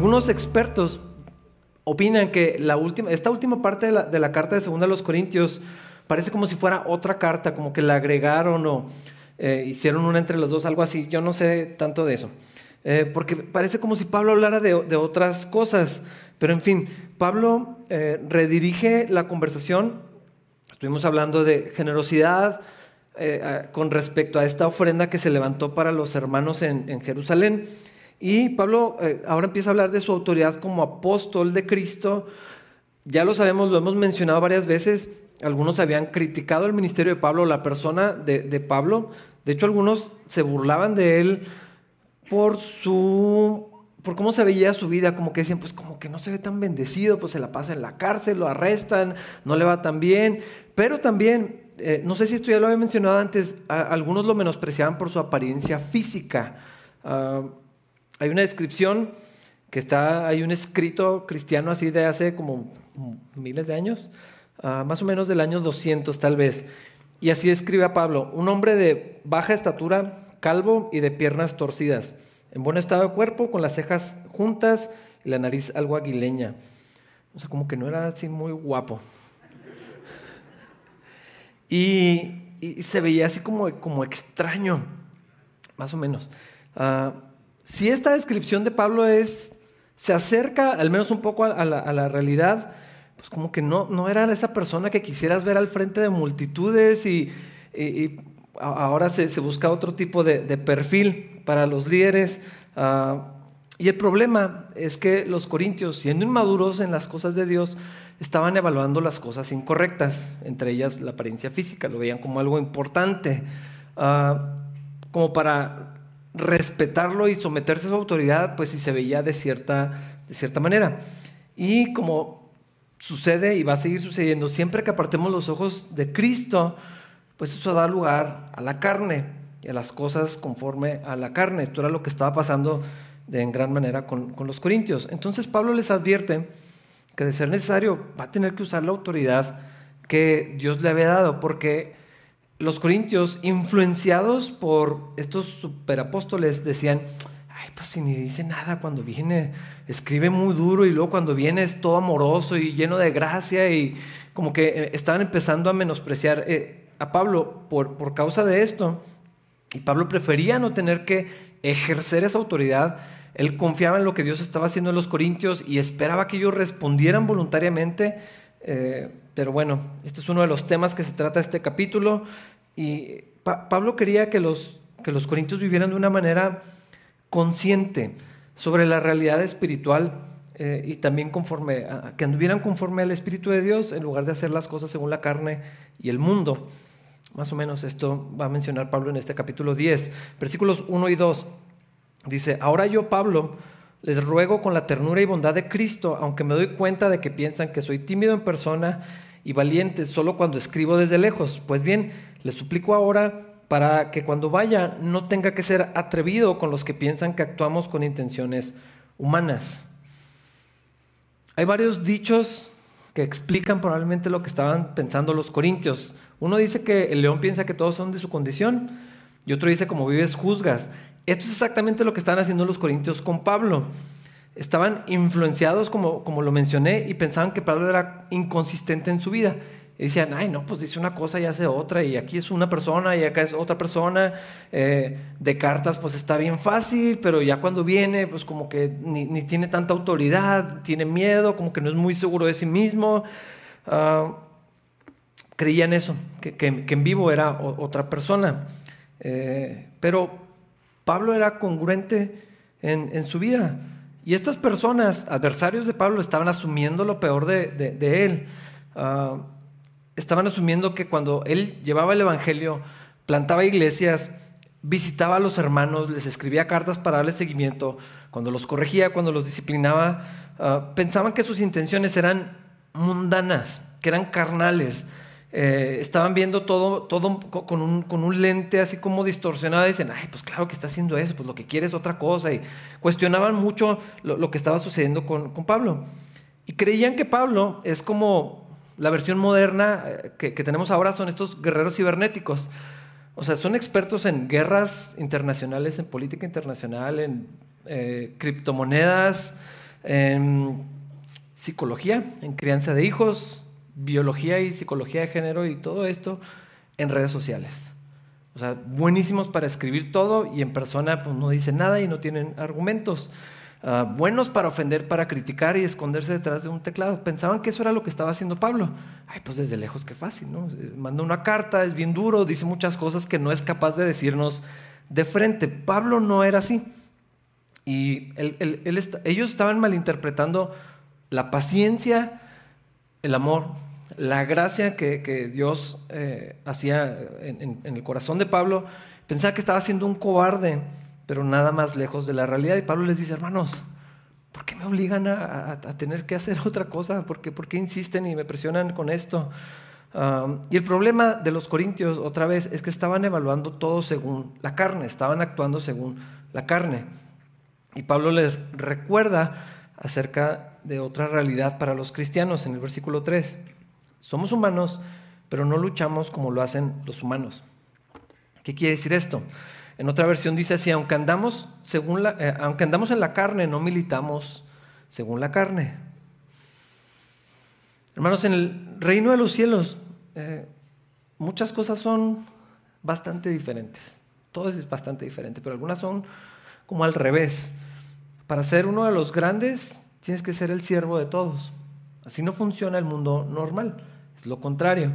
algunos expertos opinan que la última, esta última parte de la, de la carta de Segunda a los Corintios parece como si fuera otra carta, como que la agregaron o eh, hicieron una entre los dos, algo así. Yo no sé tanto de eso. Eh, porque parece como si Pablo hablara de, de, otras cosas. Pero en fin, Pablo eh, redirige la conversación. Estuvimos hablando de generosidad con respecto a esta ofrenda que se levantó para los hermanos en, en Jerusalén. Y Pablo ahora empieza a hablar de su autoridad como apóstol de Cristo. Ya lo sabemos, lo hemos mencionado varias veces. Algunos habían criticado el ministerio de Pablo, la persona de, de Pablo, de hecho, algunos se burlaban de él por su por cómo se veía su vida, como que decían, pues como que no se ve tan bendecido, pues se la pasa en la cárcel, lo arrestan, no le va tan bien. Pero también, eh, no sé si esto ya lo había mencionado antes, algunos lo menospreciaban por su apariencia física. Uh, hay una descripción que está, hay un escrito cristiano así de hace como miles de años, uh, más o menos del año 200 tal vez, y así escribe a Pablo, un hombre de baja estatura, calvo y de piernas torcidas, en buen estado de cuerpo, con las cejas juntas y la nariz algo aguileña. O sea, como que no era así muy guapo. Y, se veía así como, como extraño, más o menos. Uh, si esta descripción de Pablo es, se acerca al menos un poco a, la, realidad, pues como que no, no era esa persona que quisieras ver al frente de multitudes y, ahora se, busca otro tipo de, perfil para los líderes. Ah, y el problema es que los corintios, siendo inmaduros en las cosas de Dios, estaban evaluando las cosas incorrectas, entre ellas la apariencia física, lo veían como algo importante, ah, como para respetarlo y someterse a su autoridad, pues si se veía de cierta, de cierta manera. Y como sucede y va a seguir sucediendo. Siempre que apartemos los ojos de Cristo, pues eso da lugar a la carne y a las cosas conforme a la carne. Esto era lo que estaba pasando de en gran manera con, con los corintios. Entonces Pablo les advierte que de ser necesario va a tener que usar la autoridad que Dios le había dado, porque los corintios, influenciados por estos superapóstoles, decían, pues si ni dice nada cuando viene, escribe muy duro y luego cuando viene es todo amoroso y lleno de gracia y como que eh, estaban empezando a menospreciar eh, a Pablo por, por causa de esto. Y Pablo prefería no tener que ejercer esa autoridad. Él confiaba en lo que Dios estaba haciendo en los corintios y esperaba que ellos respondieran voluntariamente. Eh, pero bueno, este es uno de los temas que se trata este capítulo. Y Pablo quería que los, que los corintios vivieran de una manera consciente sobre la realidad espiritual eh, y también conforme que anduvieran conforme al Espíritu de Dios en lugar de hacer las cosas según la carne y el mundo. Más o menos esto va a mencionar Pablo en este capítulo 10, versículos 1 y 2. Dice, ahora yo, Pablo, les ruego con la ternura y bondad de Cristo, aunque me doy cuenta de que piensan que soy tímido en persona y valiente solo cuando escribo desde lejos. Pues bien, les suplico ahora para que cuando vaya no tenga que ser atrevido con los que piensan que actuamos con intenciones humanas. Hay varios dichos que explican probablemente lo que estaban pensando los corintios. Uno dice que el león piensa que todos son de su condición y otro dice como vives juzgas. Esto es exactamente lo que estaban haciendo los corintios con Pablo. Estaban influenciados, como, como lo mencioné, y pensaban que Pablo era inconsistente en su vida. Y decían, ay, no, pues dice una cosa y hace otra, y aquí es una persona y acá es otra persona. Eh, de cartas, pues está bien fácil, pero ya cuando viene, pues como que ni, tiene tanta autoridad, tiene miedo, como que no es muy seguro de sí mismo. Uh, creían eso, que, en vivo era otra persona. Eh, pero Pablo era congruente en, su vida. Y estas personas, adversarios de Pablo, estaban asumiendo lo peor de, él. Uh, estaban asumiendo que cuando él llevaba el Evangelio, plantaba iglesias, visitaba a los hermanos, les escribía cartas para darles seguimiento, cuando los corregía, cuando los disciplinaba, ah, pensaban que sus intenciones eran mundanas, que eran carnales. Eh, estaban viendo todo, todo con, un, con, un, lente así como distorsionado y dicen, ay, pues claro que está haciendo eso, pues lo que quiere es otra cosa. Y cuestionaban mucho lo, que estaba sucediendo con, con Pablo. Y creían que Pablo es como la versión moderna eh, que, tenemos ahora son estos guerreros cibernéticos. O sea, son expertos en guerras internacionales, en política internacional, en eh, criptomonedas, en psicología, en crianza de hijos, biología y psicología de género y todo esto en redes sociales. O sea, buenísimos para escribir todo y en persona pues, no dicen nada y no tienen argumentos. Ah, buenos para ofender, para criticar y esconderse detrás de un teclado. Pensaban que eso era lo que estaba haciendo Pablo. Ay, pues desde lejos qué fácil, ¿no? Manda una carta, es bien duro, dice muchas cosas que no es capaz de decirnos de frente. Pablo no era así. Y ellos estaban malinterpretando la paciencia, el amor, la gracia que, Dios eh, hacía en, el corazón de Pablo. Pensaba que estaba siendo un cobarde, pero nada más lejos de la realidad. Y Pablo les dice, hermanos, ¿por qué me obligan a, tener que hacer otra cosa? ¿Por qué, insisten y me presionan con esto? y el problema de los corintios, otra vez, es que estaban evaluando todo según la carne, estaban actuando según la carne. Y Pablo les recuerda acerca de otra realidad para los cristianos en el versículo 3. Somos humanos, pero no luchamos como lo hacen los humanos. ¿Qué quiere decir esto? En otra versión dice así, aunque andamos, según la, eh, aunque andamos en la carne, no militamos según la carne. Hermanos, en el reino de los cielos eh, muchas cosas son bastante diferentes. Todo es bastante diferente, pero algunas son como al revés. Para ser uno de los grandes, tienes que ser el siervo de todos. Así no funciona el mundo normal, es lo contrario.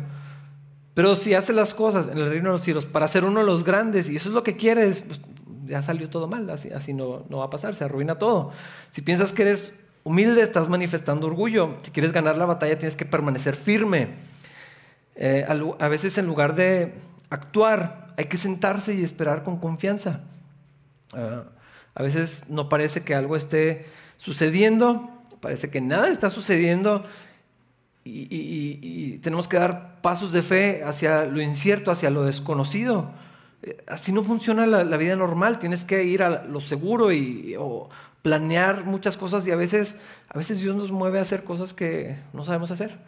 Pero si haces las cosas en el reino de los cielos para ser uno de los grandes y eso es lo que quieres, pues ya salió todo mal, así, así no, no va a pasar, se arruina todo. Si piensas que eres humilde, estás manifestando orgullo. Si quieres ganar la batalla, tienes que permanecer firme. Eh, a veces en lugar de actuar, hay que sentarse y esperar con confianza. Ah, a veces no parece que algo esté sucediendo, parece que nada está sucediendo y, tenemos que dar pasos de fe hacia lo incierto, hacia lo desconocido. Eh, así no funciona la, vida normal, tienes que ir a lo seguro y o planear muchas cosas y a veces, a veces Dios nos mueve a hacer cosas que no sabemos hacer.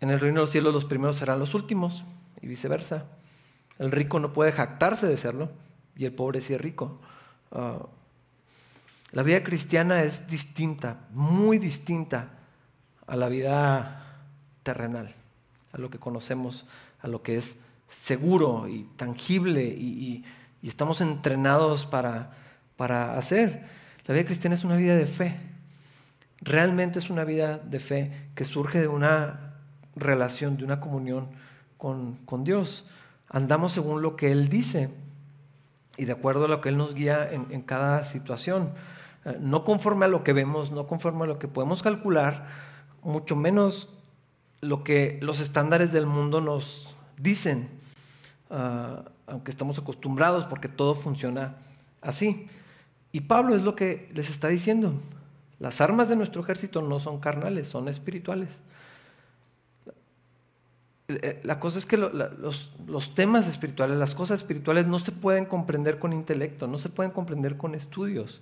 En el reino de los cielos los primeros serán los últimos y viceversa. El rico no puede jactarse de serlo y el pobre sí es rico. Ah, la vida cristiana es distinta, muy distinta a la vida terrenal, a lo que conocemos, a lo que es seguro y tangible y, estamos entrenados para, para hacer. La vida cristiana es una vida de fe. Realmente es una vida de fe que surge de una relación, de una comunión con, con Dios. Andamos según lo que Él dice y de acuerdo a lo que Él nos guía en, cada situación. Eh, no conforme a lo que vemos, no conforme a lo que podemos calcular, mucho menos lo que los estándares del mundo nos dicen, ah, aunque estamos acostumbrados porque todo funciona así. Y Pablo es lo que les está diciendo. Las armas de nuestro ejército no son carnales, son espirituales. Eh, la cosa es que los, temas espirituales, las cosas espirituales no se pueden comprender con intelecto, no se pueden comprender con estudios.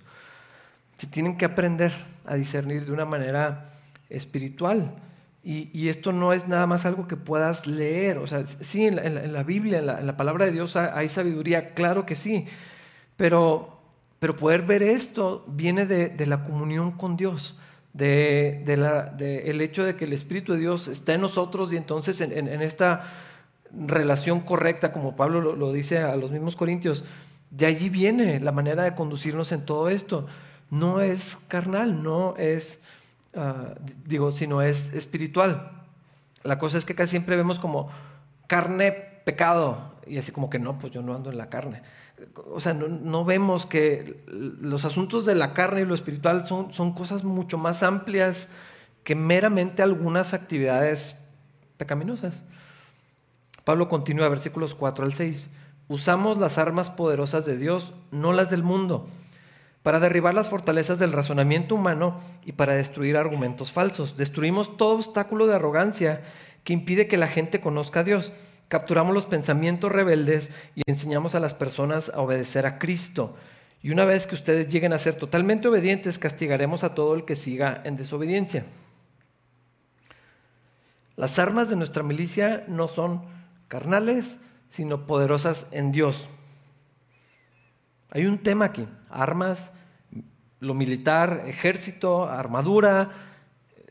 Se tienen que aprender a discernir de una manera espiritual. Y, esto no es nada más algo que puedas leer. O sea, sí, en la, Biblia, en la, palabra de Dios hay sabiduría, claro que sí. Pero, pero poder ver esto viene de la comunión con Dios de, la, el hecho de que el Espíritu de Dios está en nosotros y entonces en, esta relación correcta, como Pablo lo, dice a los mismos corintios, de allí viene la manera de conducirnos en todo esto. No es carnal, no es, ah, digo, sino es espiritual. La cosa es que casi siempre vemos como carne, pecado, y así como que no, pues yo no ando en la carne o sea, no, vemos que los asuntos de la carne y lo espiritual son, son cosas mucho más amplias que meramente algunas actividades pecaminosas. Pablo continúa, versículos 4 al 6. Usamos las armas poderosas de Dios, no las del mundo, para derribar las fortalezas del razonamiento humano y para destruir argumentos falsos. Destruimos todo obstáculo de arrogancia que impide que la gente conozca a Dios capturamos los pensamientos rebeldes y enseñamos a las personas a obedecer a Cristo. Y una vez que ustedes lleguen a ser totalmente obedientes, castigaremos a todo el que siga en desobediencia. Las armas de nuestra milicia no son carnales, sino poderosas en Dios. Hay un tema aquí, armas lo militar, ejército, armadura,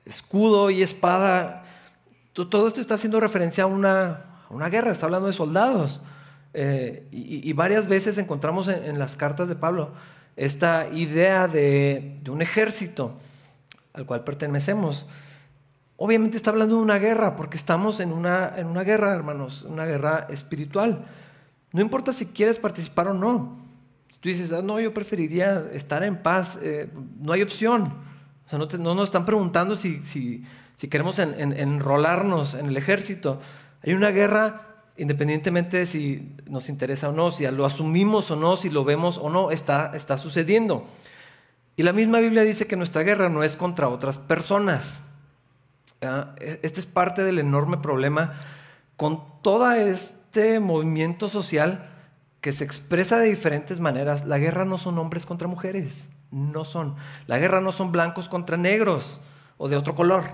escudo y espada. Todo esto está haciendo referencia a una, una guerra, está hablando de soldados. Eh, y, varias veces encontramos en, las cartas de Pablo esta idea de, de un ejército al cual pertenecemos. Obviamente está hablando de una guerra, porque estamos en una, en una guerra, hermanos, una guerra espiritual. No importa si quieres participar o no. Tú dices, ah, no, yo preferiría estar en paz, eh, no hay opción. O sea, no, no nos están preguntando si, si, queremos enrolarnos en el ejército. Hay una guerra independientemente de si nos interesa o no, si lo asumimos o no, si lo vemos o no, está, está sucediendo. Y la misma Biblia dice que nuestra guerra no es contra otras personas. E, este es parte del enorme problema con todo este movimiento social que se expresa de diferentes maneras. La guerra no son hombres contra mujeres, no son. La guerra no son blancos contra negros o de otro color.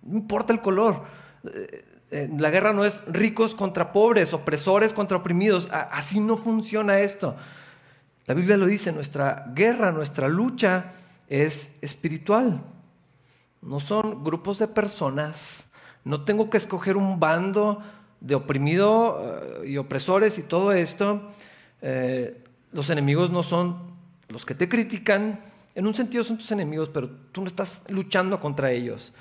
No importa el color. Eh, eh, la guerra no es ricos contra pobres, opresores contra oprimidos. Así no funciona esto. La Biblia lo dice, nuestra guerra, nuestra lucha es espiritual. No son grupos de personas. No tengo que escoger un bando de oprimido eh, y opresores y todo esto. Eh, los enemigos no son los que te critican. En un sentido son tus enemigos, pero tú no estás luchando contra ellos.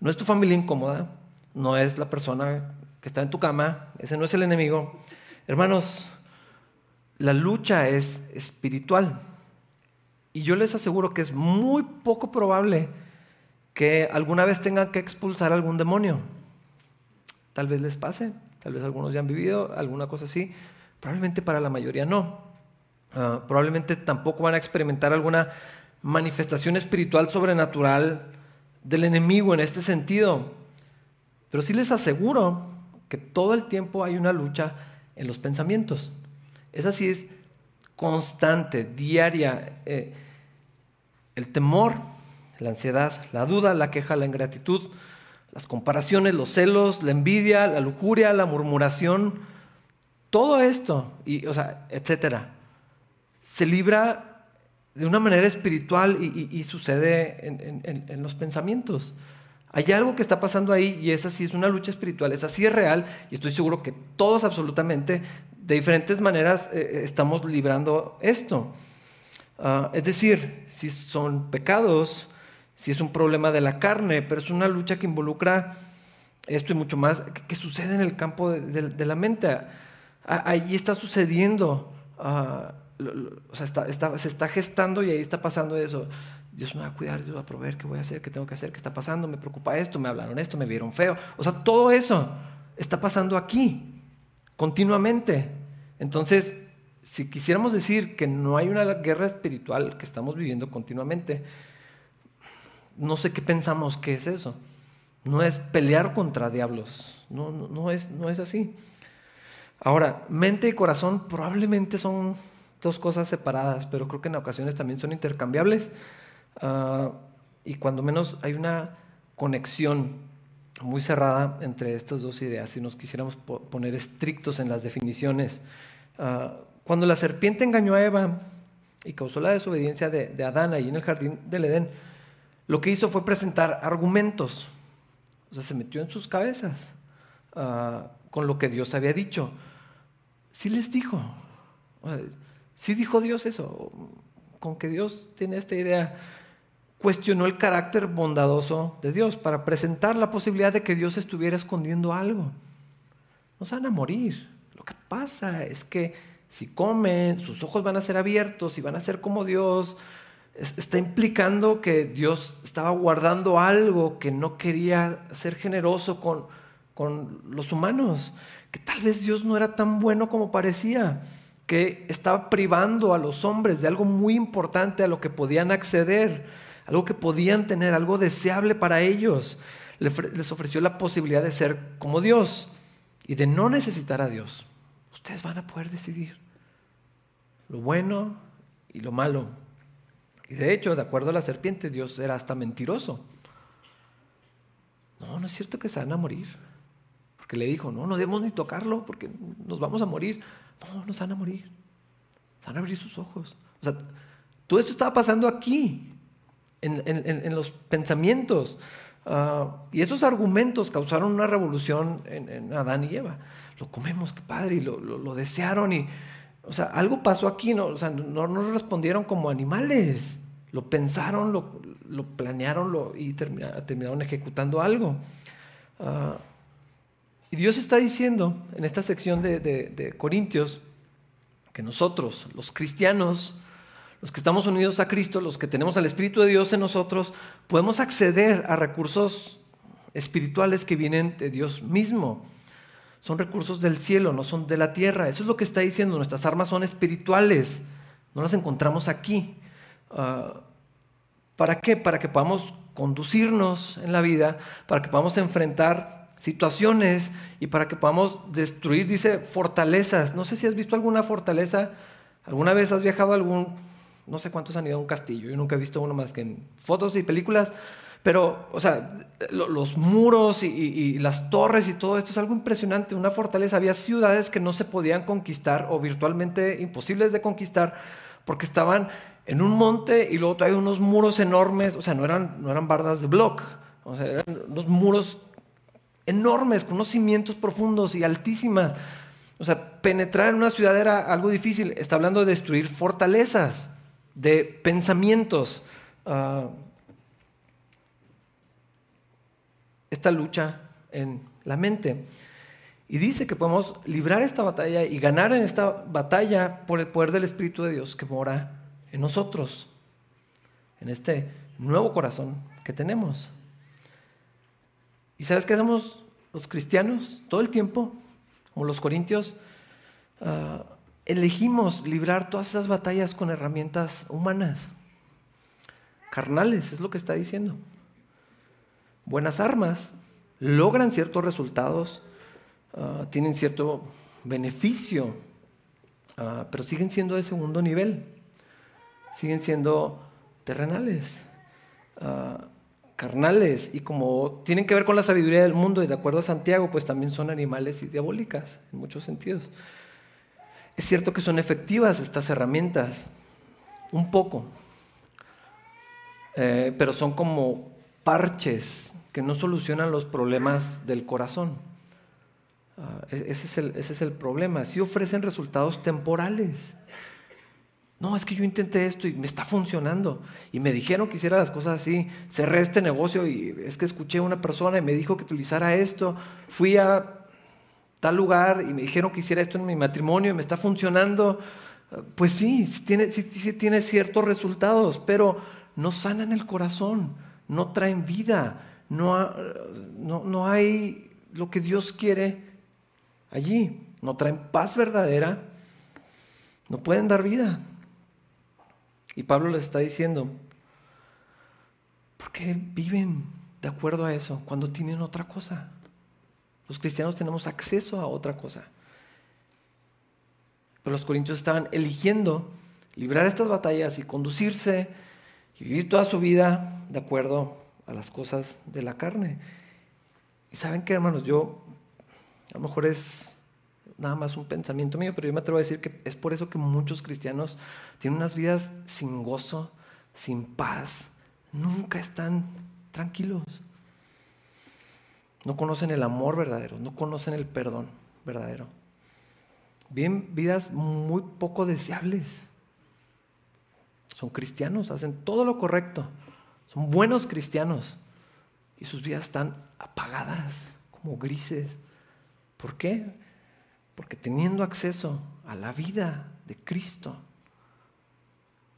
No es tu familia incómoda, no es la persona que está en tu cama, ese no es el enemigo. Hermanos, la lucha es espiritual. Y yo les aseguro que es muy poco probable que alguna vez tengan que expulsar algún demonio. Tal vez les pase, tal vez algunos ya han vivido alguna cosa así, probablemente para la mayoría no. Ah, probablemente tampoco van a experimentar alguna manifestación espiritual sobrenatural del enemigo en este sentido. Pero sí les aseguro que todo el tiempo hay una lucha en los pensamientos. Esa sí es constante, diaria. Eh, el temor la ansiedad, la duda, la queja, la ingratitud, las comparaciones, los celos, la envidia, la lujuria, la murmuración, todo esto, y, etcétera, se libra de una manera espiritual y, sucede en, los pensamientos. Hay algo que está pasando ahí y esa sí es una lucha espiritual, esa sí es real y estoy seguro que todos absolutamente de diferentes maneras eh, estamos librando esto. Ah, es decir, si son pecados, si es un problema de la carne, pero es una lucha que involucra esto y mucho más que, sucede en el campo de, la mente. ahí está sucediendo, ah, o sea, se está gestando y ahí está pasando eso. Dios me va a cuidar, Dios va a proveer, ¿qué voy a hacer? ¿Qué tengo que hacer? ¿Qué está pasando? Me preocupa esto, me hablaron esto, me vieron feo. O sea, todo eso está pasando aquí, continuamente. Entonces, si quisiéramos decir que no hay una guerra espiritual que estamos viviendo continuamente, no sé qué pensamos que es eso. No es pelear contra diablos, no, no, es, no es así. Ahora, mente y corazón probablemente son dos cosas separadas, pero creo que en ocasiones también son intercambiables ah, y cuando menos hay una conexión muy cerrada entre estas dos ideas, si nos quisiéramos poner estrictos en las definiciones. Ah, cuando la serpiente engañó a Eva y causó la desobediencia de, de Adán ahí en el jardín del Edén, lo que hizo fue presentar argumentos. O sea, se metió en sus cabezas ah, con lo que Dios había dicho. Sí les dijo. sí dijo Dios eso. Con que Dios tiene esta idea. Cuestionó el carácter bondadoso de Dios para presentar la posibilidad de que Dios estuviera escondiendo algo. No se van a morir. Lo que pasa es que si comen, sus ojos van a ser abiertos y van a ser como Dios está implicando que Dios estaba guardando algo, que no quería ser generoso con, con los humanos, que tal vez Dios no era tan bueno como parecía, que estaba privando a los hombres de algo muy importante a lo que podían acceder, algo que podían tener, algo deseable para ellos. Les ofreció la posibilidad de ser como Dios y de no necesitar a Dios. Ustedes van a poder decidir lo bueno y lo malo. Y de hecho, de acuerdo a la serpiente, Dios era hasta mentiroso. No, no es cierto que se van a morir. Porque le dijo, no, no debemos ni tocarlo porque nos vamos a morir. No, no se van a morir. Se van a abrir sus ojos. O sea, Todo esto estaba pasando aquí, en, los pensamientos. Ah, y esos argumentos causaron una revolución en, Adán y Eva. Lo comemos, qué padre, y lo, desearon. Y, o sea, algo pasó aquí, ¿no? O sea, no, no respondieron como animales. Lo pensaron, lo, lo planearon lo, y terminaron ejecutando algo. Ah, y Dios está diciendo en esta sección de, de, Corintios que nosotros, los cristianos, los que estamos unidos a Cristo, los que tenemos al Espíritu de Dios en nosotros, podemos acceder a recursos espirituales que vienen de Dios mismo. Son recursos del cielo, no son de la tierra. Eso es lo que está diciendo. Nuestras armas son espirituales. No las encontramos aquí. Ah, ¿Para qué? Para que podamos conducirnos en la vida, para que podamos enfrentar situaciones y para que podamos destruir, dice, fortalezas. No sé si has visto alguna fortaleza, alguna vez has viajado a algún, no sé cuántos han ido a un castillo, yo nunca he visto uno más que en fotos y películas, pero, o sea, los muros y, las torres y todo esto es algo impresionante, una fortaleza. Había ciudades que no se podían conquistar o virtualmente imposibles de conquistar porque estaban en un monte y luego hay unos muros enormes, o sea, no eran, no eran bardas de block, o sea, eran unos muros enormes, con unos cimientos profundos y altísimas. O sea, penetrar en una ciudad era algo difícil. Está hablando de destruir fortalezas, de pensamientos. Ah, esta lucha en la mente. Y dice que podemos librar esta batalla y ganar en esta batalla por el poder del Espíritu de Dios que mora en nosotros, en este nuevo corazón que tenemos. ¿Y sabes qué hacemos los cristianos todo el tiempo? Como los corintios, ah, elegimos librar todas esas batallas con herramientas humanas, carnales, es lo que está diciendo. Buenas armas logran ciertos resultados, ah, tienen cierto beneficio, ah, pero siguen siendo de segundo nivel siguen siendo terrenales, ah, carnales, y como tienen que ver con la sabiduría del mundo, y de acuerdo a Santiago, pues también son animales y diabólicas en muchos sentidos. Es cierto que son efectivas estas herramientas, un poco, eh, pero son como parches que no solucionan los problemas del corazón. Ah, e-, ese, es el, ese es el problema. Sí ofrecen resultados temporales no, es que yo intenté esto y me está funcionando. Y me dijeron que hiciera las cosas así. Cerré este negocio y es que escuché a una persona y me dijo que utilizara esto. Fui a tal lugar y me dijeron que hiciera esto en mi matrimonio y me está funcionando. Pues sí, sí tiene, sí, tiene ciertos resultados, pero no sanan el corazón, no traen vida, no, no, no hay lo que Dios quiere allí, no traen paz verdadera, no pueden dar vida. Y Pablo les está diciendo, ¿por qué viven de acuerdo a eso cuando tienen otra cosa? Los cristianos tenemos acceso a otra cosa. Pero los corintios estaban eligiendo librar estas batallas y conducirse y vivir toda su vida de acuerdo a las cosas de la carne. Y saben qué, hermanos, yo a lo mejor es nada más un pensamiento mío, pero yo me atrevo a decir que es por eso que muchos cristianos tienen unas vidas sin gozo, sin paz, nunca están tranquilos. No conocen el amor verdadero, no conocen el perdón verdadero. Viven vidas muy poco deseables. Son cristianos, hacen todo lo correcto, buenos cristianos y sus vidas están apagadas, como grises. ¿Por qué? Porque teniendo acceso a la vida de Cristo,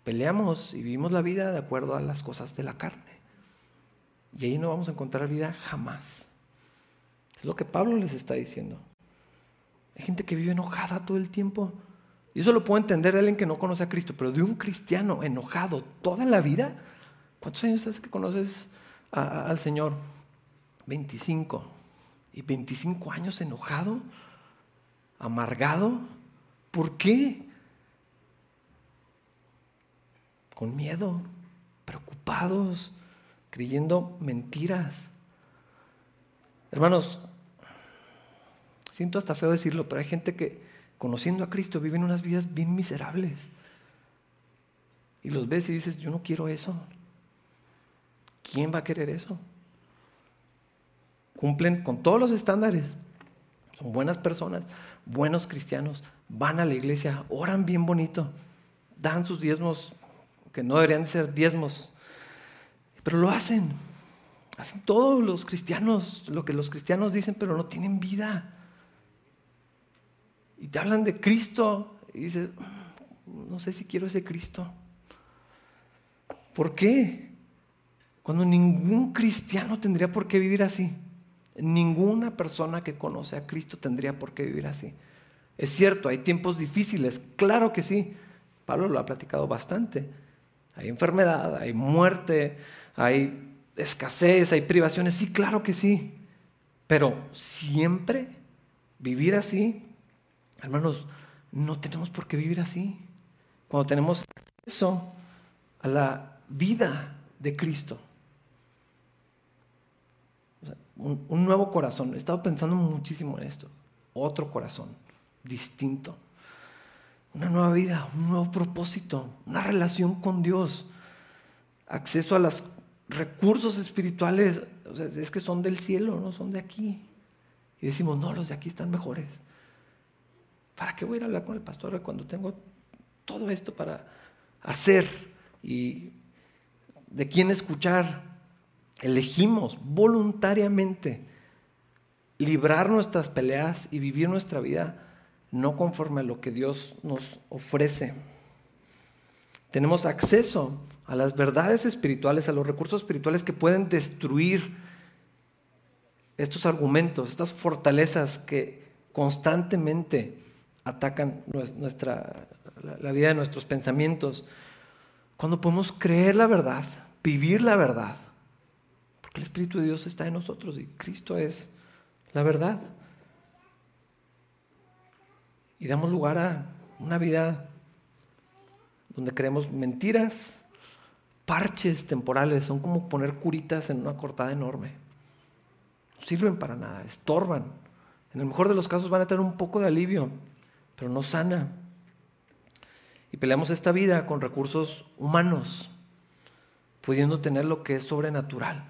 peleamos y vivimos la vida de acuerdo a las cosas de la carne. Y ahí no vamos a encontrar vida jamás. Es lo que Pablo les está diciendo. Hay gente que vive enojada todo el tiempo. Y eso lo puedo entender de alguien que no conoce a Cristo, pero de un cristiano enojado toda la vida. ¿Cuántos años hace que conoces al Señor? 25. ¿Y 25 años enojado? amargado. ¿Por qué? Con miedo, preocupados, creyendo mentiras. Hermanos, siento hasta feo decirlo, pero hay gente que conociendo a Cristo viven unas vidas bien miserables. Y los ves y dices, yo no quiero eso. ¿Quién va a querer eso? Cumplen con todos los estándares. Son buenas personas, buenos cristianos, van a la iglesia, oran bien bonito, dan sus diezmos, que no deberían ser diezmos, pero lo hacen. Hacen todos los cristianos lo que los cristianos dicen, pero no tienen vida. Y te hablan de Cristo y dices, mm, no sé si quiero ese Cristo. ¿Por qué? Cuando ningún cristiano tendría por qué vivir así. Ninguna persona que conoce a Cristo tendría por qué vivir así. Es cierto, hay tiempos difíciles, claro que sí. Pablo lo ha platicado bastante. Hay enfermedad, hay muerte, hay escasez, hay privaciones, sí, claro que sí. Pero siempre vivir así, hermanos, no tenemos por qué vivir así. Cuando tenemos acceso a la vida de Cristo. Un, nuevo corazón. He estado pensando muchísimo en esto. Otro corazón, distinto. Una nueva vida, un nuevo propósito, una relación con Dios. Acceso a los recursos espirituales. O sea, es que son del cielo, no son de aquí. Y decimos, no, los de aquí están mejores. ¿Para qué voy a ir a hablar con el pastor cuando tengo todo esto para hacer y de quién escuchar? Elegimos voluntariamente librar nuestras peleas y vivir nuestra vida no conforme a lo que Dios nos ofrece. Tenemos acceso a las verdades espirituales, a los recursos espirituales que pueden destruir estos argumentos, estas fortalezas que constantemente atacan nuestra, la vida de nuestros pensamientos. Cuando podemos creer la verdad, vivir la verdad, el Espíritu de Dios está en nosotros y Cristo es la verdad. Y damos lugar a una vida donde creemos mentiras, parches temporales, son como poner curitas en una cortada enorme. No sirven para nada, estorban. En el mejor de los casos van a tener un poco de alivio, pero no sana. Y peleamos esta vida con recursos humanos, pudiendo tener lo que es sobrenatural.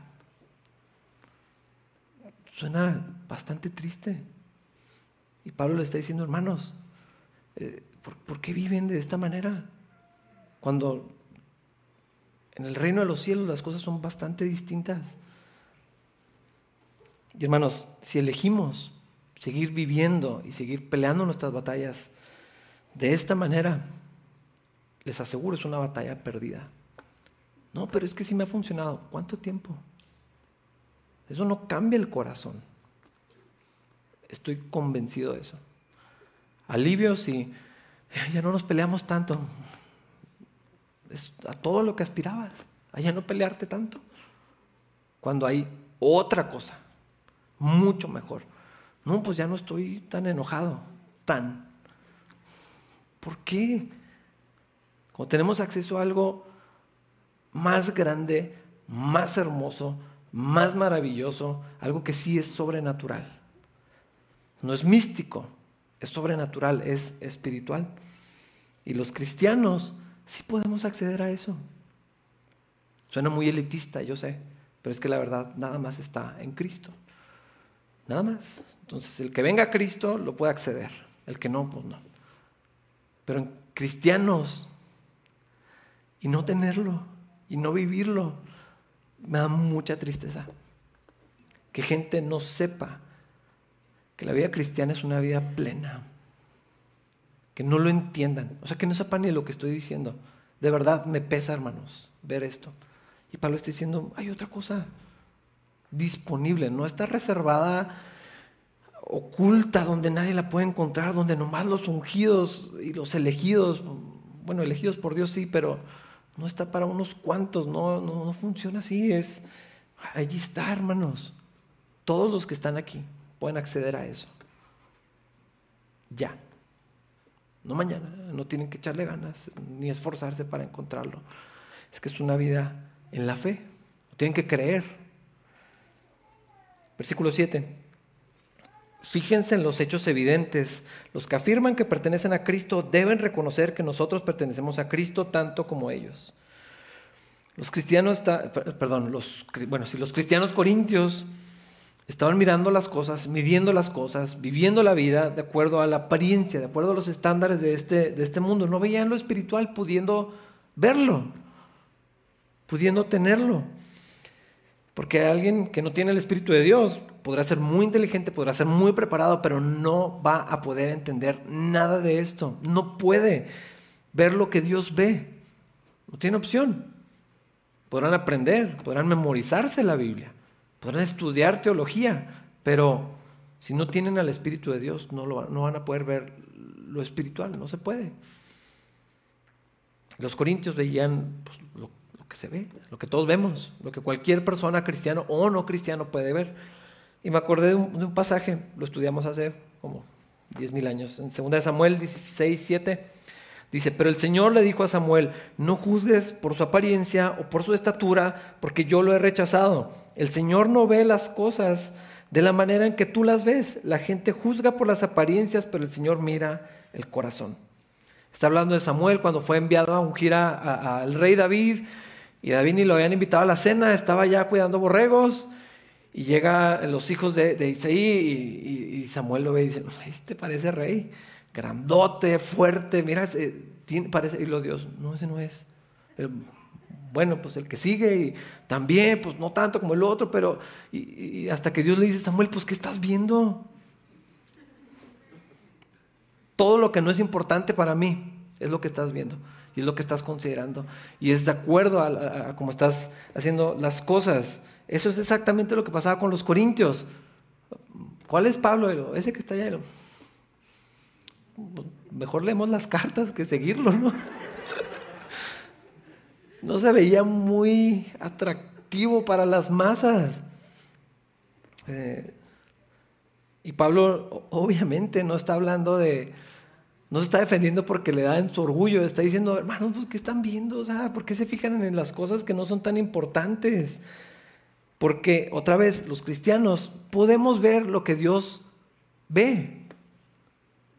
Suena bastante triste. Y Pablo le está diciendo, hermanos, eh, ¿por, qué viven de esta manera? Cuando en el reino de los cielos las cosas son bastante distintas. Y hermanos, si elegimos seguir viviendo y seguir peleando nuestras batallas de esta manera, les aseguro es una batalla perdida. No, pero es que sí me ha funcionado. ¿Cuánto tiempo? Eso no cambia el corazón. Estoy convencido de eso. Alivio si ya no nos peleamos tanto. Es a todo lo que aspirabas. A ya no pelearte tanto. Cuando hay otra cosa, mucho mejor. No, pues ya no estoy tan enojado. Tan. ¿Por qué? Cuando tenemos acceso a algo más grande, más hermoso, más maravilloso, algo que sí es sobrenatural. No es místico, es sobrenatural, es espiritual. Y los cristianos sí podemos acceder a eso. Suena muy elitista, yo sé, pero es que la verdad nada más está en Cristo. Nada más. Entonces, el que venga a Cristo lo puede acceder, el que no, pues no. Pero en cristianos y no tenerlo y no vivirlo, me da mucha tristeza. Que gente no sepa que la vida cristiana es una vida plena. Que no lo entiendan. O sea, que no sepan ni lo que estoy diciendo. De verdad me pesa, hermanos, ver esto. Y Pablo está diciendo, hay otra cosa disponible, no está reservada, oculta, donde nadie la puede encontrar, donde nomás los ungidos y los elegidos, bueno, elegidos por Dios sí, pero no está para unos cuantos, no, no, no funciona así, es, allí está, hermanos, todos los que están aquí pueden acceder a eso. Ya. No mañana, no tienen que echarle ganas ni esforzarse para encontrarlo. Es que es una vida en la fe. Tienen que creer. Versículo 7. Fíjense en los hechos evidentes. Los que afirman que pertenecen a Cristo deben reconocer que nosotros pertenecemos a Cristo tanto como ellos. Los cristianos, perdón, los, bueno, si los cristianos corintios estaban mirando las cosas, midiendo las cosas, viviendo la vida de acuerdo a la apariencia, de acuerdo a los estándares de este, de este mundo, no veían lo espiritual pudiendo verlo, pudiendo tenerlo. Porque alguien que no tiene el Espíritu de Dios podrá ser muy inteligente, podrá ser muy preparado, pero no va a poder entender nada de esto. No puede ver lo que Dios ve. No tiene opción. Podrán aprender, podrán memorizarse la Biblia, podrán estudiar teología, pero si no tienen al Espíritu de Dios, no, lo, no van a poder ver lo espiritual, no se puede. Los corintios veían pues, lo que se ve, lo que todos vemos, lo que cualquier persona cristiano o no cristiano puede ver. Y me acordé de un, pasaje, lo estudiamos hace como 10 mil años, en 2 Samuel 16, 7. Dice, pero el Señor le dijo a Samuel, no juzgues por su apariencia o por su estatura, porque yo lo he rechazado. El Señor no ve las cosas de la manera en que tú las ves. La gente juzga por las apariencias, pero el Señor mira el corazón. Está hablando de Samuel cuando fue enviado a ungir al rey David y David ni lo habían invitado a la cena, estaba ya cuidando borregos. Y llega los hijos de, Isaí y, Samuel lo ve y dice, este parece rey, grandote, fuerte, mira, parece, y lo Dios, no, ese no es. bueno, pues el que sigue y también, pues no tanto como el otro, pero hasta que Dios le dice, Samuel, pues ¿qué estás viendo? Todo lo que no es importante para mí es lo que estás viendo es lo que estás considerando y es de acuerdo a, cómo estás haciendo las cosas. Eso es exactamente lo que pasaba con los corintios. ¿Cuál es Pablo? Ese que está allá. Mejor leemos las cartas que seguirlo, ¿no? No se veía muy atractivo para las masas. Eh, y Pablo obviamente no está hablando de, no se está defendiendo porque le da en su orgullo, está diciendo, hermanos, pues, ¿qué están viendo? ¿por qué se fijan en las cosas que no son tan importantes? Porque, otra vez, los cristianos podemos ver lo que Dios ve.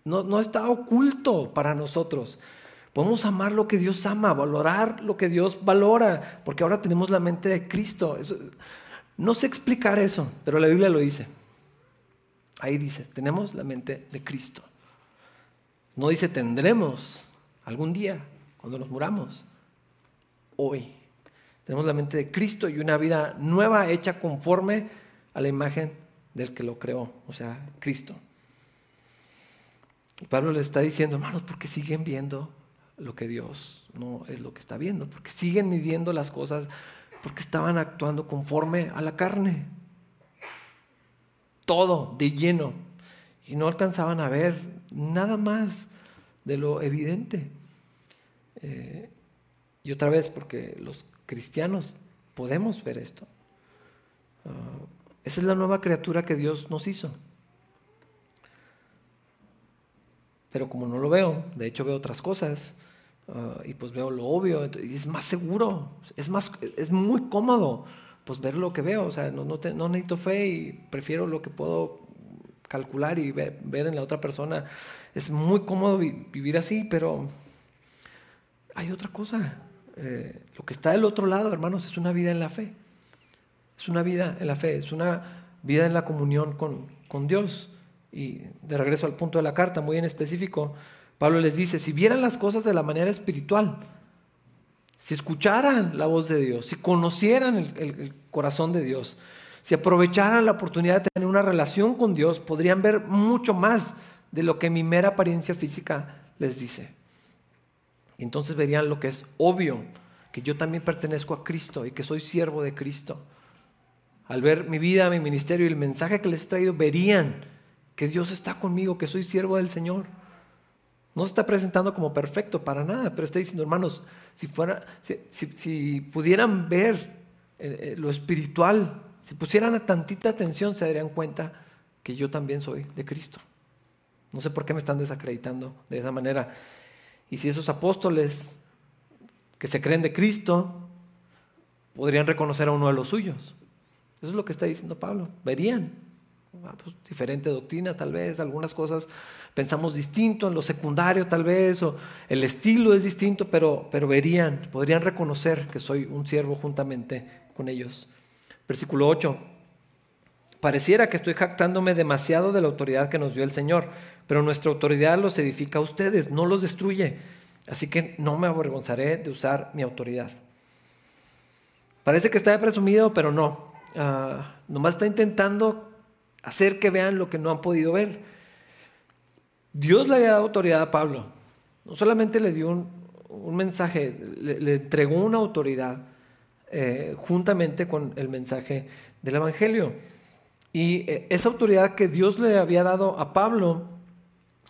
No está oculto para nosotros. Podemos amar lo que Dios ama, valorar lo que Dios valora, porque ahora tenemos la mente de Cristo. no sé explicar eso, pero la Biblia lo dice. Ahí dice, tenemos la mente de Cristo. No dice tendremos algún día, cuando nos muramos. Hoy. Tenemos la mente de Cristo y una vida nueva hecha conforme a la imagen del que lo creó, o sea, Cristo. Y Pablo les está diciendo, hermanos, ¿por qué siguen viendo lo que Dios no es lo que está viendo? Porque siguen midiendo las cosas, porque estaban actuando conforme a la carne. Todo de lleno. Y no alcanzaban a ver nada más de lo evidente. Eh, y otra vez, porque los cristianos podemos ver esto. Ah, esa es la nueva criatura que Dios nos hizo. Pero como no lo veo, de hecho veo otras cosas, ah, y pues veo lo obvio, y es más seguro, es, más, es muy cómodo pues ver lo que veo, o sea, no, no necesito fe y prefiero lo que puedo calcular y ver, en la otra persona. Es muy cómodo vivir así, pero hay otra cosa. Eh, lo que está del otro lado, hermanos, es una vida en la fe. Es una vida en la fe, es una vida en la comunión con, con Dios. Y de regreso al punto de la carta, muy en específico, Pablo les dice, si vieran las cosas de la manera espiritual, si escucharan la voz de Dios, si conocieran el corazón de Dios, si aprovecharan la oportunidad de tener una relación con Dios, podrían ver mucho más de lo que mi mera apariencia física les dice. Y entonces verían lo que es obvio, que yo también pertenezco a Cristo y que soy siervo de Cristo. Al ver mi vida, mi ministerio y el mensaje que les he traído, verían que Dios está conmigo, que soy siervo del Señor. No se está presentando como perfecto para nada, pero está diciendo, hermanos, si, pudieran ver eh, eh, lo espiritual si pusieran tantita atención se darían cuenta que yo también soy de Cristo. No sé por qué me están desacreditando de esa manera. Y si esos apóstoles que se creen de Cristo podrían reconocer a uno de los suyos. Eso es lo que está diciendo Pablo. Verían Ah, pues, diferente doctrina tal vez, algunas cosas pensamos distinto, en lo secundario tal vez, o el estilo es distinto, pero, pero verían, podrían reconocer que soy un siervo juntamente con ellos. Versículo 8. Pareciera que estoy jactándome demasiado de la autoridad que nos dio el Señor, pero nuestra autoridad los edifica a ustedes, no los destruye. Así que no me avergonzaré de usar mi autoridad. Parece que está presumido, pero no. Ah, nomás está intentando hacer que vean lo que no han podido ver. Dios le había dado autoridad a Pablo. No solamente le dio un, mensaje, le, entregó una autoridad eh, juntamente con el mensaje del Evangelio. Y eh, esa autoridad que Dios le había dado a Pablo,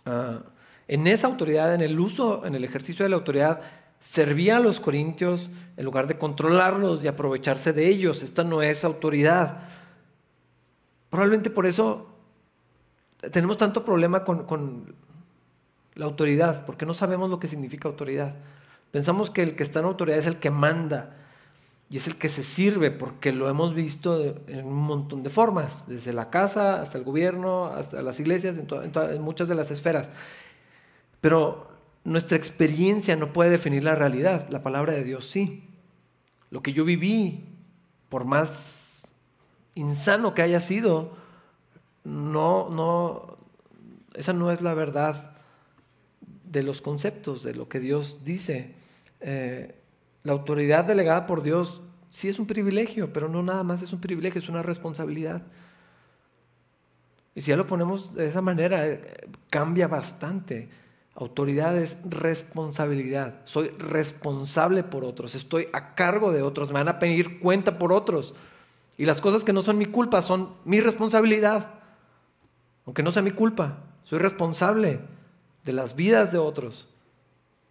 ah, en esa autoridad, en el uso, en el ejercicio de la autoridad, servía a los corintios en lugar de controlarlos y aprovecharse de ellos. Esta no es autoridad. Probablemente por eso tenemos tanto problema con, la autoridad, porque no sabemos lo que significa autoridad. Pensamos que el que está en autoridad es el que manda y es el que se sirve, porque lo hemos visto en un montón de formas, desde la casa hasta el gobierno, hasta las iglesias, en, muchas de las esferas. Pero nuestra experiencia no puede definir la realidad, la palabra de Dios sí. Lo que yo viví, por más insano que haya sido, no, no, esa no es la verdad de los conceptos, de lo que Dios dice. Eh, la autoridad delegada por Dios sí es un privilegio, pero no nada más es un privilegio, es una responsabilidad. Y si ya lo ponemos de esa manera, eh, cambia bastante. Autoridad es responsabilidad. Soy responsable por otros, estoy a cargo de otros, me van a pedir cuenta por otros. Y las cosas que no son mi culpa son mi responsabilidad. Aunque no sea mi culpa, soy responsable de las vidas de otros.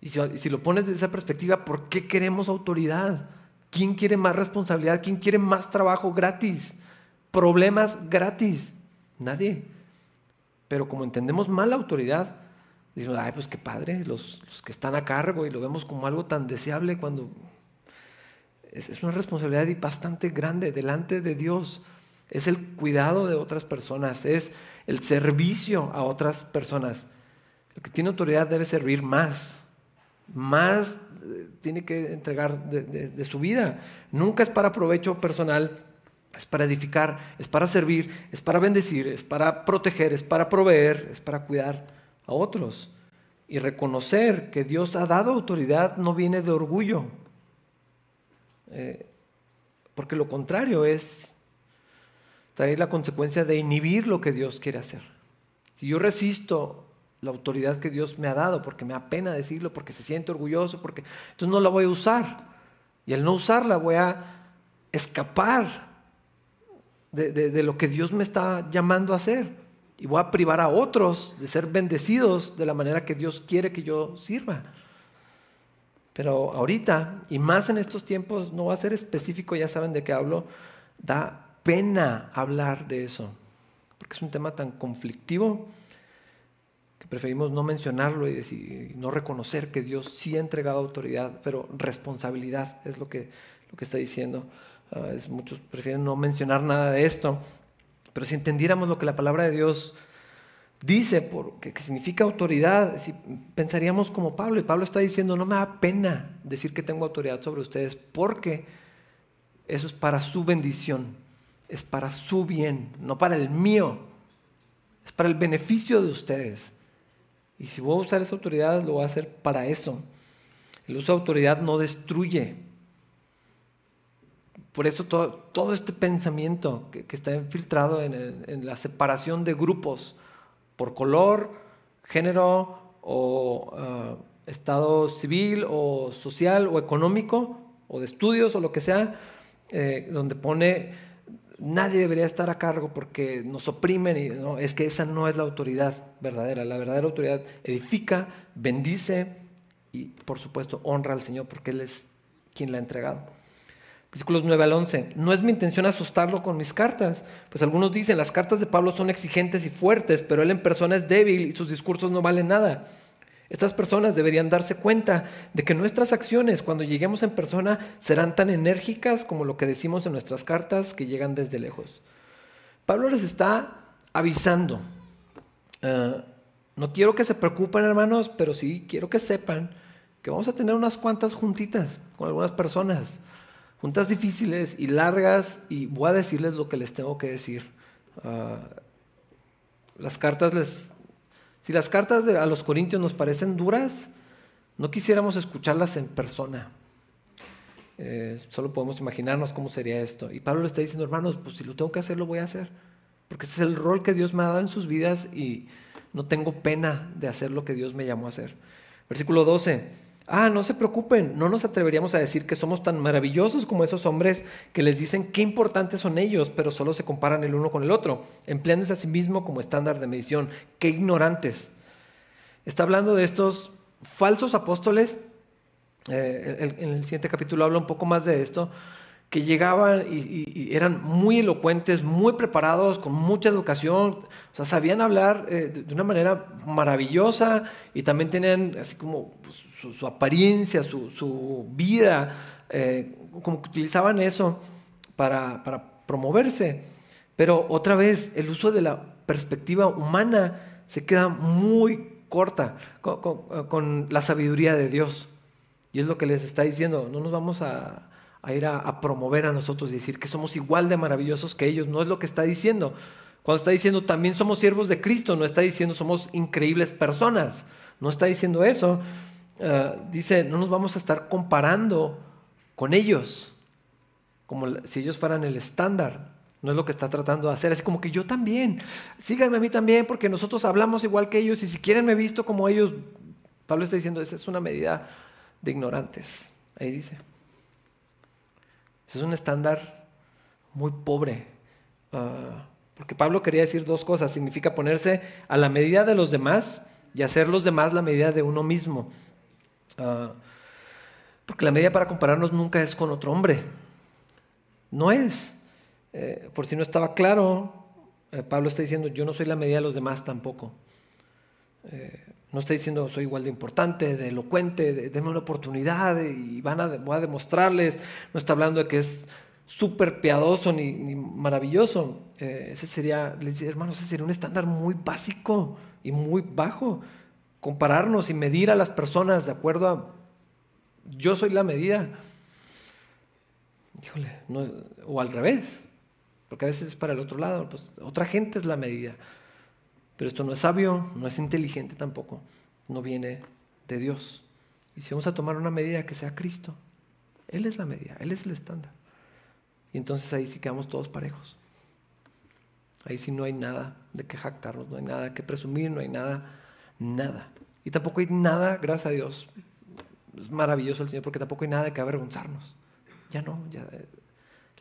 Y si, lo pones desde esa perspectiva, ¿por qué queremos autoridad? ¿Quién quiere más responsabilidad? ¿Quién quiere más trabajo gratis? Problemas gratis. Nadie. Pero como entendemos mal la autoridad, decimos, ay, pues qué padre, los, que están a cargo y lo vemos como algo tan deseable cuando es, una responsabilidad bastante grande delante de Dios. Es el cuidado de otras personas, es el servicio a otras personas. El que tiene autoridad debe servir más, más eh, tiene que entregar de, su vida. Nunca es para provecho personal, es para edificar, es para servir, es para bendecir, es para proteger, es para proveer, es para cuidar a otros. Y reconocer que Dios ha dado autoridad no viene de orgullo, eh, porque lo contrario es traer la consecuencia de inhibir lo que Dios quiere hacer. Si yo resisto la autoridad que Dios me ha dado, porque me apena decirlo, porque se siente orgulloso, porque entonces no la voy a usar. Y al no usarla voy a escapar de, de, lo que Dios me está llamando a hacer. Y voy a privar a otros de ser bendecidos de la manera que Dios quiere que yo sirva. Pero ahorita, y más en estos tiempos, no va a ser específico, ya saben de qué hablo, da pena hablar de eso, porque es un tema tan conflictivo que preferimos no mencionarlo y, no reconocer que Dios sí ha entregado autoridad, pero responsabilidad es lo que, lo que está diciendo. Ah, muchos prefieren no mencionar nada de esto, pero si entendiéramos lo que la palabra de Dios dice, porque, que significa autoridad, si pensaríamos como Pablo, y Pablo está diciendo, no me da pena decir que tengo autoridad sobre ustedes, porque eso es para su bendición, es para su bien, no para el mío, es para el beneficio de ustedes. Y si voy a usar esa autoridad, lo voy a hacer para eso. El uso de autoridad no destruye. Por eso todo, este pensamiento que, está infiltrado en la separación de grupos, por color, género o ah, estado civil o social o económico o de estudios o lo que sea, eh, donde pone nadie debería estar a cargo porque nos oprimen y no, es que esa no es la autoridad verdadera. La verdadera autoridad edifica, bendice y por supuesto honra al Señor porque Él es quien la ha entregado. Versículos 9 al 11. No es mi intención asustarlo con mis cartas, pues algunos dicen, las cartas de Pablo son exigentes y fuertes, pero él en persona es débil y sus discursos no valen nada. Estas personas deberían darse cuenta de que nuestras acciones cuando lleguemos en persona serán tan enérgicas como lo que decimos en nuestras cartas que llegan desde lejos. Pablo les está avisando. Ah, no quiero que se preocupen, hermanos, pero sí quiero que sepan que vamos a tener unas cuantas juntitas con algunas personas. Juntas difíciles y largas, y voy a decirles lo que les tengo que decir. Ah, las cartas les. Si las cartas a los Corintios nos parecen duras, no quisiéramos escucharlas en persona. Eh, solo podemos imaginarnos cómo sería esto. Y Pablo le está diciendo, hermanos, pues si lo tengo que hacer, lo voy a hacer. Porque ese es el rol que Dios me ha dado en sus vidas y no tengo pena de hacer lo que Dios me llamó a hacer. Versículo 12. Ah, no se preocupen, no nos atreveríamos a decir que somos tan maravillosos como esos hombres que les dicen qué importantes son ellos, pero solo se comparan el uno con el otro, empleándose a sí mismo como estándar de medición. Qué ignorantes. Está hablando de estos falsos apóstoles. Eh, en el siguiente capítulo habla un poco más de esto que llegaban y, eran muy elocuentes, muy preparados, con mucha educación, o sea, sabían hablar eh, de una manera maravillosa y también tenían así como pues, su, apariencia, su, vida, eh, como que utilizaban eso para, promoverse. Pero otra vez, el uso de la perspectiva humana se queda muy corta con la sabiduría de Dios. Y es lo que les está diciendo, no nos vamos a a ir a, promover a nosotros y decir que somos igual de maravillosos que ellos. No es lo que está diciendo. Cuando está diciendo también somos siervos de Cristo, no está diciendo somos increíbles personas. No está diciendo eso. Eh, dice, no nos vamos a estar comparando con ellos, como si ellos fueran el estándar. No es lo que está tratando de hacer. Es como que yo también. Síganme a mí también, porque nosotros hablamos igual que ellos y si quieren me visto como ellos. Pablo está diciendo, esa es una medida de ignorantes. Ahí dice es un estándar muy pobre. Ah, porque Pablo quería decir dos cosas. Significa ponerse a la medida de los demás y hacer los demás la medida de uno mismo. Ah, porque la medida para compararnos nunca es con otro hombre. No es. Eh, por si no estaba claro, eh, Pablo está diciendo, yo no soy la medida de los demás tampoco. Eh, no está diciendo soy igual de importante, de elocuente, de, denme una oportunidad y van a, voy a demostrarles. No está hablando de que es súper piadoso ni, maravilloso. Ese sería, les dice, hermanos, ese sería un estándar muy básico y muy bajo. Compararnos y medir a las personas de acuerdo a yo soy la medida. O al revés, porque a veces es para el otro lado, pues otra gente es la medida. Pero esto no es sabio, no es inteligente tampoco, no viene de Dios. Y si vamos a tomar una medida que sea Cristo, Él es la medida, Él es el estándar. Y entonces ahí sí quedamos todos parejos. Ahí sí no hay nada de que jactarnos, no hay nada que presumir, no hay nada, nada. Y tampoco hay nada, gracias a Dios, es maravilloso el Señor, porque tampoco hay nada de que avergonzarnos. Ya no, ya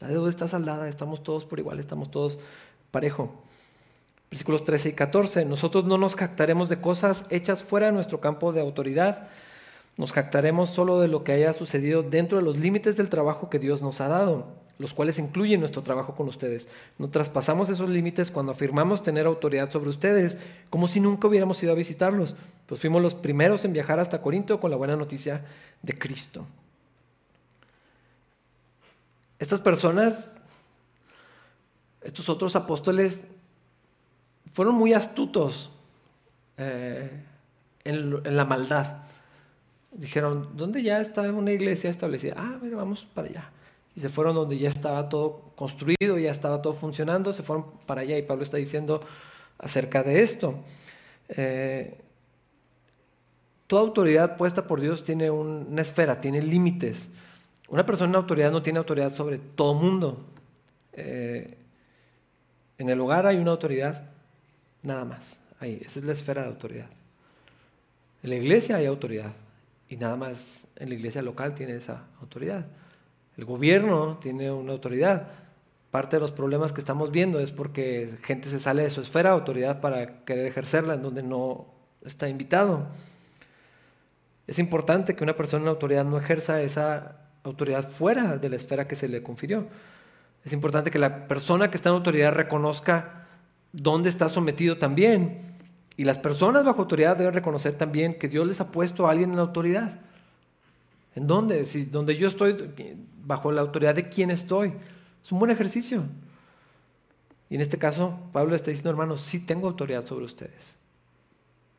la deuda está saldada, estamos todos por igual, estamos todos parejo. Versículos 13 y 14. Nosotros no nos jactaremos de cosas hechas fuera de nuestro campo de autoridad. Nos jactaremos solo de lo que haya sucedido dentro de los límites del trabajo que Dios nos ha dado, los cuales incluyen nuestro trabajo con ustedes. No traspasamos esos límites cuando afirmamos tener autoridad sobre ustedes, como si nunca hubiéramos ido a visitarlos, pues fuimos los primeros en viajar hasta Corinto con la buena noticia de Cristo. Estas personas, estos otros apóstoles, fueron muy astutos eh, en, la maldad. Dijeron, ¿dónde ya está una iglesia establecida? Ah, mira, vamos para allá. Se fueron donde ya estaba todo construido, ya estaba todo funcionando, se fueron para allá. Y Pablo está diciendo acerca de esto. Eh, toda autoridad puesta por Dios tiene una esfera, tiene límites. Una persona en autoridad no tiene autoridad sobre todo mundo. Eh, en el hogar hay una autoridad, Nada más. Ahí, esa es la esfera de autoridad. En la iglesia hay autoridad y nada más en la iglesia local tiene esa autoridad. El gobierno tiene una autoridad. Parte de los problemas que estamos viendo es porque gente se sale de su esfera de autoridad para querer ejercerla en donde no está invitado. Es importante que una persona en autoridad no ejerza esa autoridad fuera de la esfera que se le confirió. Es importante que la persona que está en autoridad reconozca dónde está sometido también. Y las personas bajo autoridad deben reconocer también que Dios les ha puesto a alguien en autoridad. ¿En dónde? Si donde yo estoy bajo la autoridad de quién estoy. Es un buen ejercicio. Y en este caso, Pablo está diciendo, hermanos, sí tengo autoridad sobre ustedes.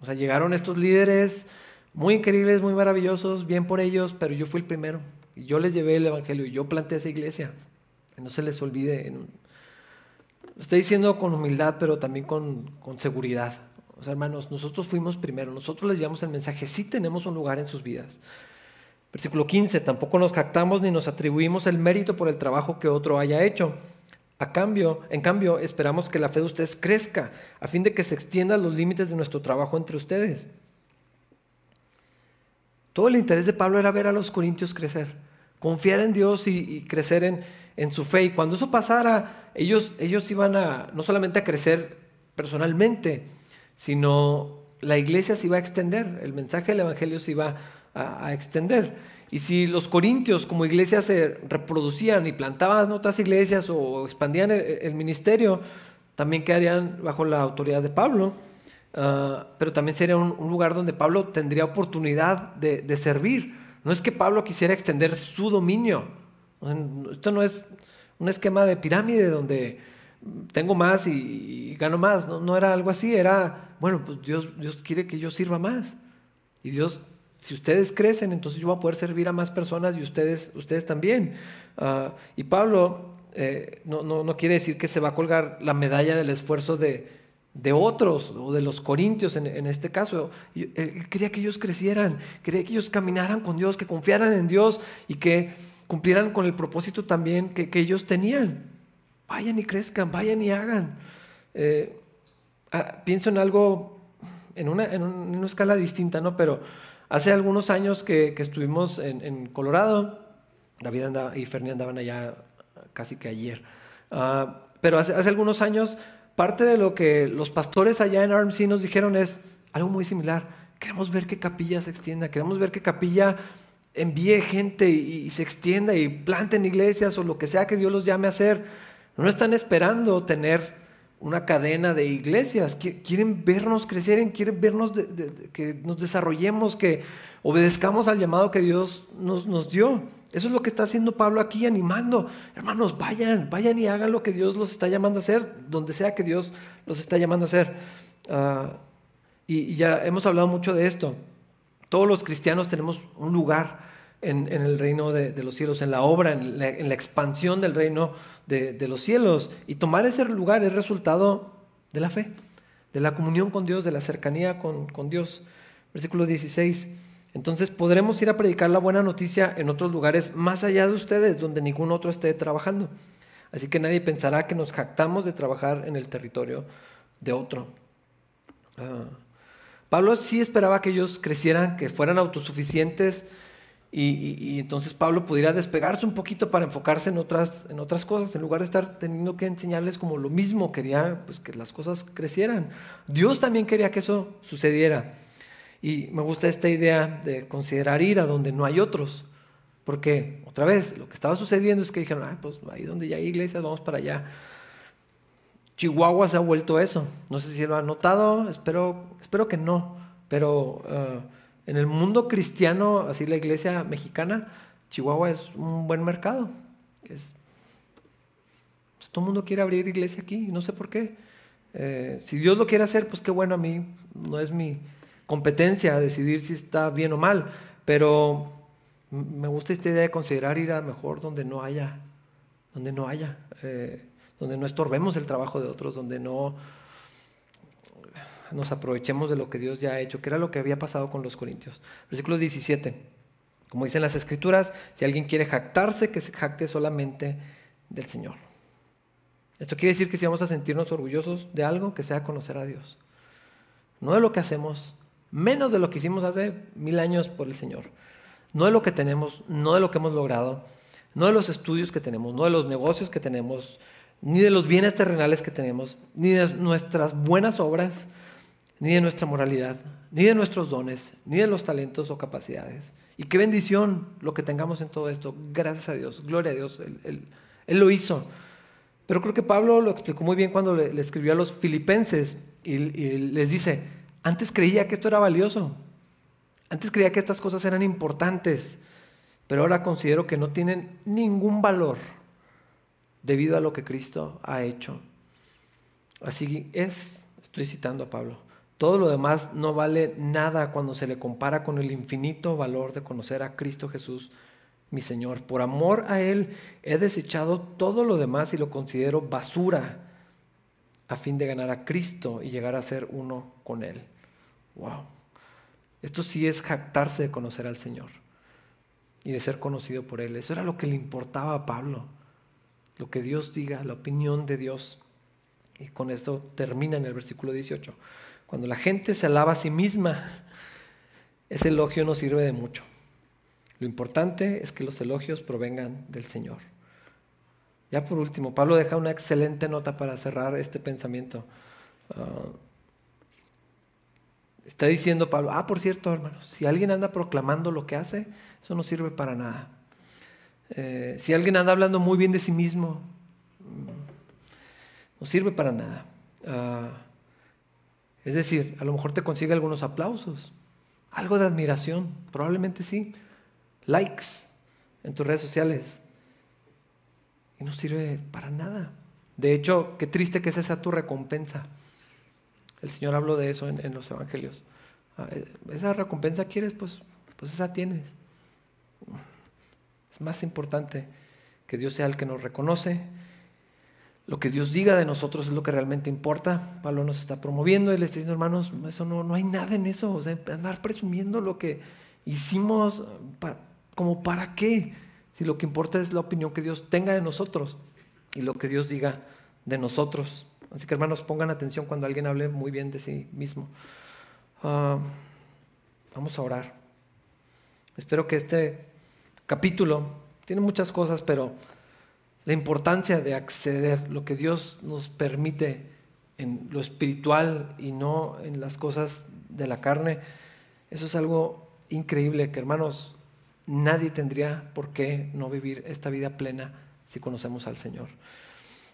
O sea, llegaron estos líderes muy increíbles, muy maravillosos, bien por ellos, pero yo fui el primero. Yo les llevé el Evangelio y yo planté esa iglesia. no se les olvide. Lo estoy diciendo con humildad, pero también con, con seguridad. O sea, hermanos, nosotros fuimos primero, nosotros les llevamos el mensaje, sí tenemos un lugar en sus vidas. Versículo 15, tampoco nos jactamos ni nos atribuimos el mérito por el trabajo que otro haya hecho. A cambio, en cambio, esperamos que la fe de ustedes crezca, a fin de que se extiendan los límites de nuestro trabajo entre ustedes. Todo el interés de Pablo era ver a los corintios crecer, confiar en Dios y, crecer en, en, su fe. Y cuando eso pasara, ellos, ellos iban a no solamente a crecer personalmente, sino la iglesia se iba a extender, el mensaje del Evangelio se iba a, extender. Y si los corintios como iglesia se reproducían y plantaban otras iglesias o expandían el, ministerio, también quedarían bajo la autoridad de Pablo. Ah, pero también sería un, lugar donde Pablo tendría oportunidad de, de, servir. No es que Pablo quisiera extender su dominio. Esto no es un esquema de pirámide donde tengo más y, gano más. No, no, era algo así, era, bueno, pues Dios, Dios quiere que yo sirva más. Y Dios, si ustedes crecen, entonces yo voy a poder servir a más personas y ustedes, ustedes también. Ah, y Pablo eh, no, no, no, quiere decir que se va a colgar la medalla del esfuerzo de, de otros o de los corintios en, en este caso. Él quería que ellos crecieran, quería que ellos caminaran con Dios, que confiaran en Dios y que cumplieran con el propósito también que, que ellos tenían vayan y crezcan, vayan y hagan. Eh, ah, pienso en algo, en una, en una, escala distinta, ¿no? Pero hace algunos años que, estuvimos en, Colorado, David y Fernie andaban allá casi que ayer. Ah, pero hace, hace, algunos años, parte de lo que los pastores allá en RMC nos dijeron es algo muy similar. Queremos ver que capilla se extienda, queremos ver que capilla envíe gente y, y se extienda y planten iglesias o lo que sea que Dios los llame a hacer. No están esperando tener una cadena de iglesias. Quieren vernos crecer, quieren vernos que nos desarrollemos, que obedezcamos al llamado que Dios nos, nos, dio. Eso es lo que está haciendo Pablo aquí, animando. Hermanos, vayan, vayan y hagan lo que Dios los está llamando a hacer, donde sea que Dios los está llamando a hacer. Ah, y ya hemos hablado mucho de esto. Todos los cristianos tenemos un lugar en, el reino de, los cielos, en la obra, en la, expansión del reino de, los cielos. Y tomar ese lugar es resultado de la fe, de la comunión con Dios, de la cercanía con, con Dios. Versículo 16. Entonces podremos ir a predicar la buena noticia en otros lugares más allá de ustedes, donde ningún otro esté trabajando. Así que nadie pensará que nos jactamos de trabajar en el territorio de otro. Ah. Pablo sí esperaba que ellos crecieran, que fueran autosuficientes, y, entonces Pablo pudiera despegarse un poquito para enfocarse en otras, en otras cosas, en lugar de estar teniendo que enseñarles como lo mismo, quería pues, que las cosas crecieran. Dios también quería que eso sucediera. Y me gusta esta idea de considerar ir a donde no hay otros, porque otra vez lo que estaba sucediendo es que dijeron, ah, pues ahí donde ya hay iglesias, vamos para allá. Chihuahua se ha vuelto eso. No sé si lo han notado, espero, espero que no, pero... Ah, en el mundo cristiano, así la iglesia mexicana, Chihuahua es un buen mercado. Es, pues, todo el mundo quiere abrir iglesia aquí, no sé por qué. Eh, si Dios lo quiere hacer, pues qué bueno a mí, no es mi competencia decidir si está bien o mal, pero me gusta esta idea de considerar ir a mejor donde no haya, donde no haya, eh, donde no estorbemos el trabajo de otros, donde no nos aprovechemos de lo que Dios ya ha hecho, que era lo que había pasado con los corintios. Versículo 17. Como dicen las escrituras, si alguien quiere jactarse, que se jacte solamente del Señor. Esto quiere decir que si vamos a sentirnos orgullosos de algo, que sea conocer a Dios. No de lo que hacemos, menos de lo que hicimos hace mil años por el Señor. No de lo que tenemos, no de lo que hemos logrado, no de los estudios que tenemos, no de los negocios que tenemos, ni de los bienes terrenales que tenemos, ni de nuestras buenas obras, ni de nuestra moralidad, ni de nuestros dones, ni de los talentos o capacidades. Y qué bendición lo que tengamos en todo esto. Gracias a Dios, gloria a Dios, Él, lo hizo. Pero creo que Pablo lo explicó muy bien cuando le, escribió a los filipenses y, les dice, antes creía que esto era valioso, antes creía que estas cosas eran importantes, pero ahora considero que no tienen ningún valor debido a lo que Cristo ha hecho. Así es, estoy citando a Pablo. Todo lo demás no vale nada cuando se le compara con el infinito valor de conocer a Cristo Jesús, mi Señor. Por amor a Él he desechado todo lo demás y lo considero basura a fin de ganar a Cristo y llegar a ser uno con Él. Wow. Esto sí es jactarse de conocer al Señor y de ser conocido por Él. Eso era lo que le importaba a Pablo. Lo que Dios diga, la opinión de Dios. Y con esto termina en el versículo 18. Cuando la gente se alaba a sí misma, ese elogio no sirve de mucho. Lo importante es que los elogios provengan del Señor. Ya por último, Pablo deja una excelente nota para cerrar este pensamiento. Ah, está diciendo Pablo, ah, por cierto, hermanos, si alguien anda proclamando lo que hace, eso no sirve para nada. Eh, si alguien anda hablando muy bien de sí mismo, mm, no sirve para nada. Ah, es decir, a lo mejor te consigue algunos aplausos, algo de admiración, probablemente sí, likes en tus redes sociales, y no sirve para nada. De hecho, qué triste que esa sea tu recompensa. El Señor habló de eso en, los evangelios. Ah, eh, esa recompensa quieres, pues, pues esa tienes. Es más importante que Dios sea el que nos reconoce. Lo que Dios diga de nosotros es lo que realmente importa. Pablo nos está promoviendo le está diciendo, hermanos, eso no, no hay nada en eso. O sea, andar presumiendo lo que hicimos, como para qué. Si lo que importa es la opinión que Dios tenga de nosotros y lo que Dios diga de nosotros. Así que hermanos, pongan atención cuando alguien hable muy bien de sí mismo. Ah, vamos a orar. Espero que este capítulo tiene muchas cosas, pero la importancia de acceder, lo que Dios nos permite en lo espiritual y no en las cosas de la carne, eso es algo increíble que hermanos, nadie tendría por qué no vivir esta vida plena si conocemos al Señor.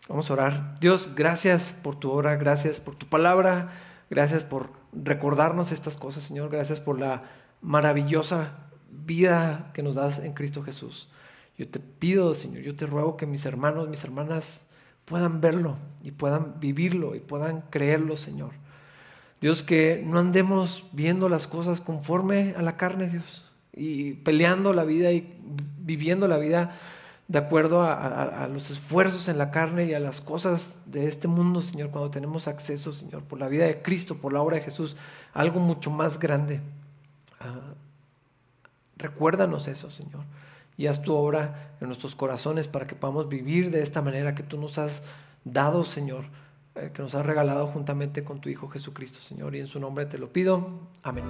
Vamos a orar. Dios, gracias por tu obra, gracias por tu palabra, gracias por recordarnos estas cosas, Señor, gracias por la maravillosa vida que nos das en Cristo Jesús. Yo te pido, Señor, yo te ruego que mis hermanos, mis hermanas puedan verlo y puedan vivirlo y puedan creerlo, Señor. Dios, que no andemos viendo las cosas conforme a la carne, Dios, y peleando la vida y viviendo la vida de acuerdo a, los esfuerzos en la carne y a las cosas de este mundo, Señor, cuando tenemos acceso, Señor, por la vida de Cristo, por la obra de Jesús, algo mucho más grande. Ah, recuérdanos eso, Señor, y haz tu obra en nuestros corazones para que podamos vivir de esta manera que tú nos has dado, Señor, eh, que nos has regalado juntamente con tu Hijo Jesucristo, Señor, y en su nombre te lo pido. Amén.